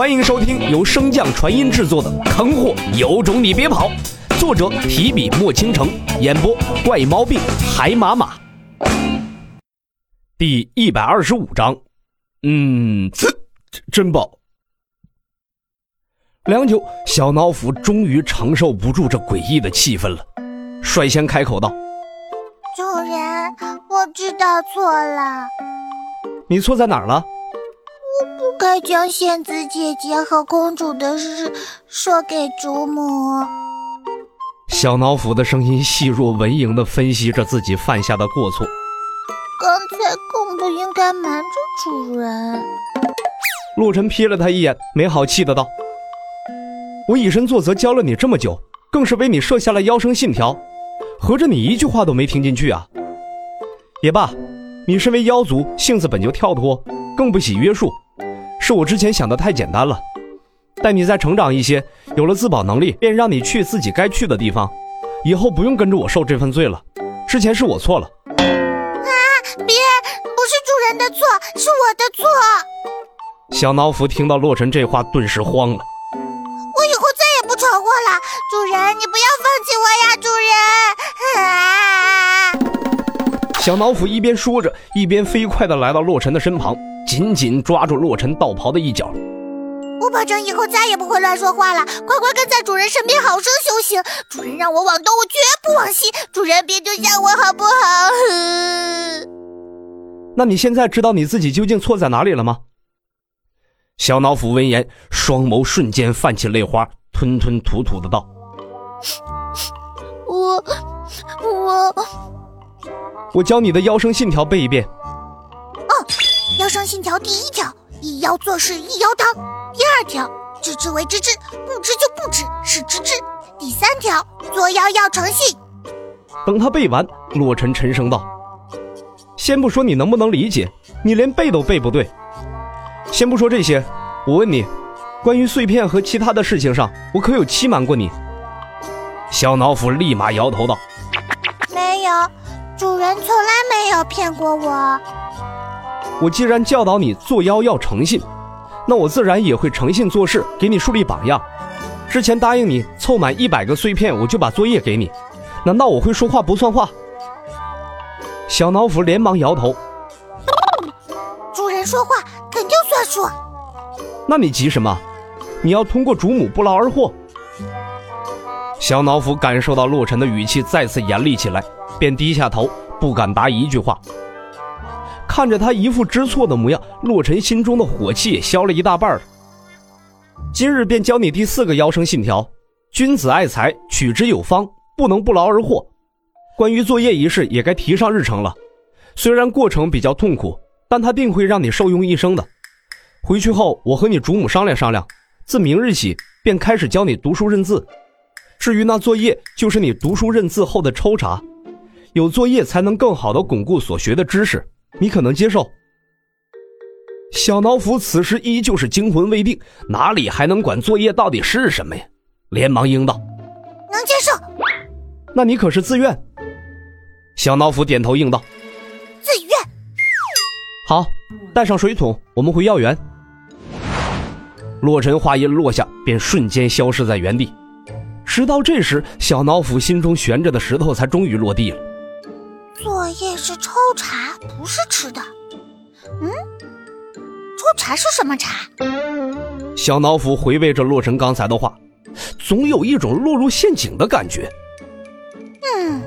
欢迎收听由升降传音制作的《坑货有种你别跑》，作者提笔墨倾城，演播怪毛病海马马。第一百二十五章，嗯，真饱。良久，小脑斧终于承受不住这诡异的气氛了，率先开口道：“主人，我知道错了。你错在哪儿了？”我不该将仙子姐姐和公主的事说给祖母。小脑斧的声音细若蚊蝇的分析着自己犯下的过错。刚才更不应该瞒着主人。陆尘瞥了他一眼，没好气的道：“我以身作则教了你这么久，更是为你设下了妖生信条，合着你一句话都没听进去啊？也罢，你身为妖族，性子本就跳脱，更不喜约束。”是我之前想的太简单了，待你再成长一些，有了自保能力，便让你去自己该去的地方，以后不用跟着我受这份罪了。之前是我错了。啊！别，不是主人的错，是我的错。小脑斧听到洛尘这话，顿时慌了。我以后再也不闯祸了，主人，你不要放弃我呀，主人！啊！小脑斧一边说着，一边飞快地来到洛尘的身旁。紧紧抓住洛尘道袍的一角，我保证以后再也不会乱说话了。乖乖跟在主人身边，好生修行。主人让我往东，我绝不往西。主人别丢下我，好不好？那你现在知道你自己究竟错在哪里了吗？小脑斧闻言，双眸瞬间泛起泪花，吞吞吐吐的道：“ 我，我，我教你的妖声信条背一遍。”妖生信条第一条：以妖做事，一妖当。第二条：知之为知之，不知就不知，是知之。第三条：作妖要诚信。等他背完，洛尘沉声道：“先不说你能不能理解，你连背都背不对。先不说这些，我问你，关于碎片和其他的事情上，我可有欺瞒过你？”小脑斧立马摇头道：“没有，主人从来没有骗过我。”我既然教导你做妖要诚信，那我自然也会诚信做事，给你树立榜样。之前答应你凑满一百个碎片，我就把作业给你。难道我会说话不算话？小脑斧连忙摇头。主人说话肯定算数。那你急什么？你要通过主母不劳而获。小脑斧感受到洛尘的语气再次严厉起来，便低下头，不敢答一句话。看着他一副知错的模样，洛尘心中的火气也消了一大半了。今日便教你第四个妖生信条：君子爱财，取之有方，不能不劳而获。关于作业一事，也该提上日程了。虽然过程比较痛苦，但他定会让你受用一生的。回去后，我和你主母商量商量，自明日起便开始教你读书认字。至于那作业，就是你读书认字后的抽查。有作业，才能更好的巩固所学的知识。你可能接受？小脑斧此时依旧是惊魂未定，哪里还能管作业到底是什么呀？连忙应道：“能接受。”那你可是自愿？小脑斧点头应道：“自愿。”好，带上水桶，我们回药园。洛尘话音落下，便瞬间消失在原地。直到这时，小脑斧心中悬着的石头才终于落地了。作业是抽查，不是吃的。嗯，抽查是什么查？小脑斧回味着洛尘刚才的话，总有一种落入陷阱的感觉。嗯，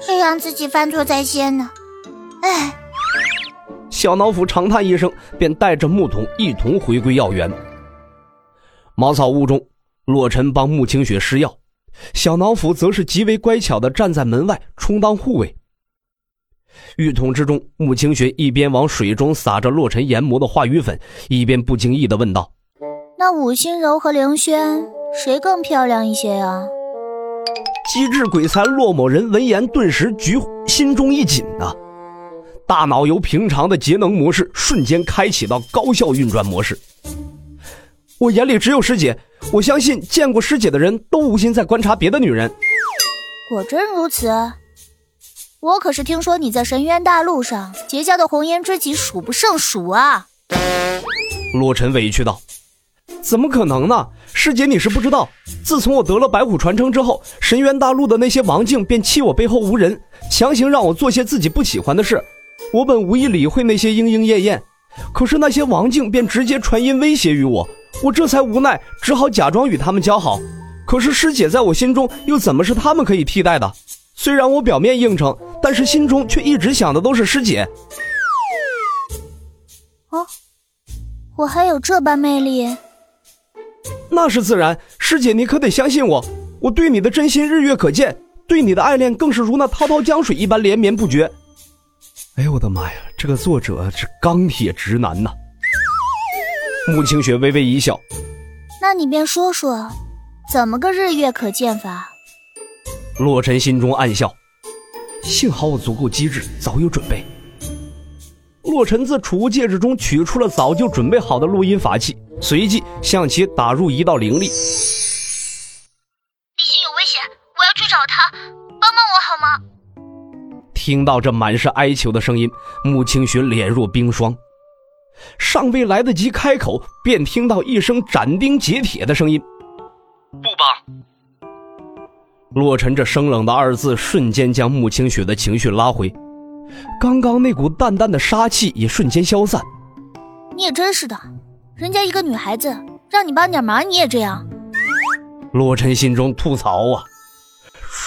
谁让自己犯错在先呢？哎，小脑斧长叹一声，便带着木桶一同回归药园。茅草屋中，洛尘帮穆清雪施药，小脑斧则是极为乖巧的站在门外充当护卫。浴桶之中，穆清雪一边往水中撒着洛尘研磨的化瘀粉，一边不经意地问道：“那武心柔和凌轩，谁更漂亮一些呀？”机智鬼才洛某人闻言，顿时局心中一紧呐，大脑由平常的节能模式瞬间开启到高效运转模式。我眼里只有师姐，我相信见过师姐的人都无心再观察别的女人。果真如此。我可是听说你在神渊大陆上结交的红颜知己数不胜数啊！洛尘委屈道：“怎么可能呢？师姐，你是不知道，自从我得了白虎传承之后，神渊大陆的那些王境便弃我背后无人，强行让我做些自己不喜欢的事。我本无意理会那些莺莺燕燕，可是那些王境便直接传音威胁于我，我这才无奈，只好假装与他们交好。可是师姐在我心中又怎么是他们可以替代的？虽然我表面应承，但是心中却一直想的都是师姐。哦，我还有这般魅力？那是自然，师姐你可得相信我，我对你的真心日月可见，对你的爱恋更是如那滔滔江水一般连绵不绝。哎呦我的妈呀，这个作者是钢铁直男呐！穆清雪微微一笑，那你便说说，怎么个日月可见法？洛尘心中暗笑，幸好我足够机智，早有准备。洛尘自储物戒指中取出了早就准备好的录音法器，随即向其打入一道灵力。李欣有危险，我要去找他，帮帮我好吗？听到这满是哀求的声音，穆清雪脸若冰霜，尚未来得及开口，便听到一声斩钉截铁的声音：“不帮。”洛尘这生冷的二字，瞬间将穆清雪的情绪拉回，刚刚那股淡淡的杀气也瞬间消散。你也真是的，人家一个女孩子让你帮点忙，你也这样。洛尘心中吐槽啊，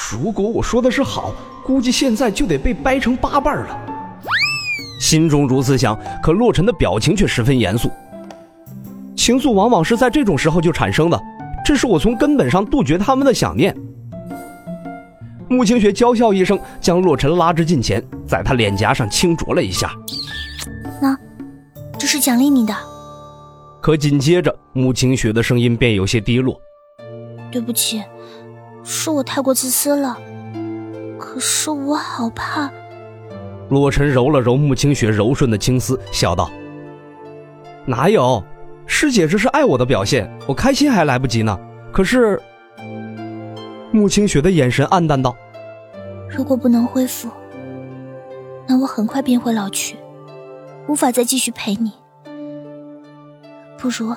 如果我说的是好，估计现在就得被掰成八瓣了。心中如此想，可洛尘的表情却十分严肃。情愫往往是在这种时候就产生的，这是我从根本上杜绝他们的想念。穆清雪娇笑一声，将洛尘拉至近前，在他脸颊上轻啄了一下。那，这是奖励你的。可紧接着，穆清雪的声音便有些低落：“对不起，是我太过自私了。可是我好怕。”洛尘揉了揉穆清雪柔顺的青丝，笑道：“哪有，师姐这是爱我的表现，我开心还来不及呢。可是……”穆清雪的眼神黯淡道：“如果不能恢复，那我很快便会老去，无法再继续陪你。不如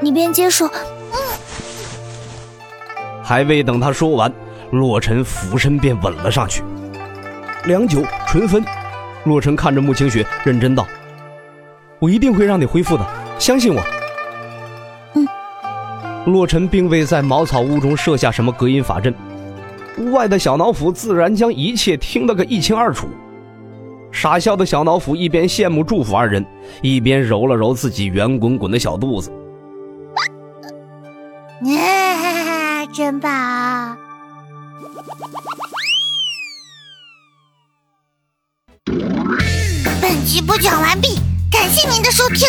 你便接受。”还未等他说完，洛尘俯身便吻了上去。良久，唇分。洛尘看着穆清雪，认真道：“我一定会让你恢复的，相信我。”洛尘并未在茅草屋中设下什么隔音法阵，屋外的小脑斧自然将一切听得个一清二楚。傻笑的小脑斧一边羡慕祝福二人，一边揉了揉自己圆滚滚的小肚子。啊，真棒！本集播讲完毕，感谢您的收听。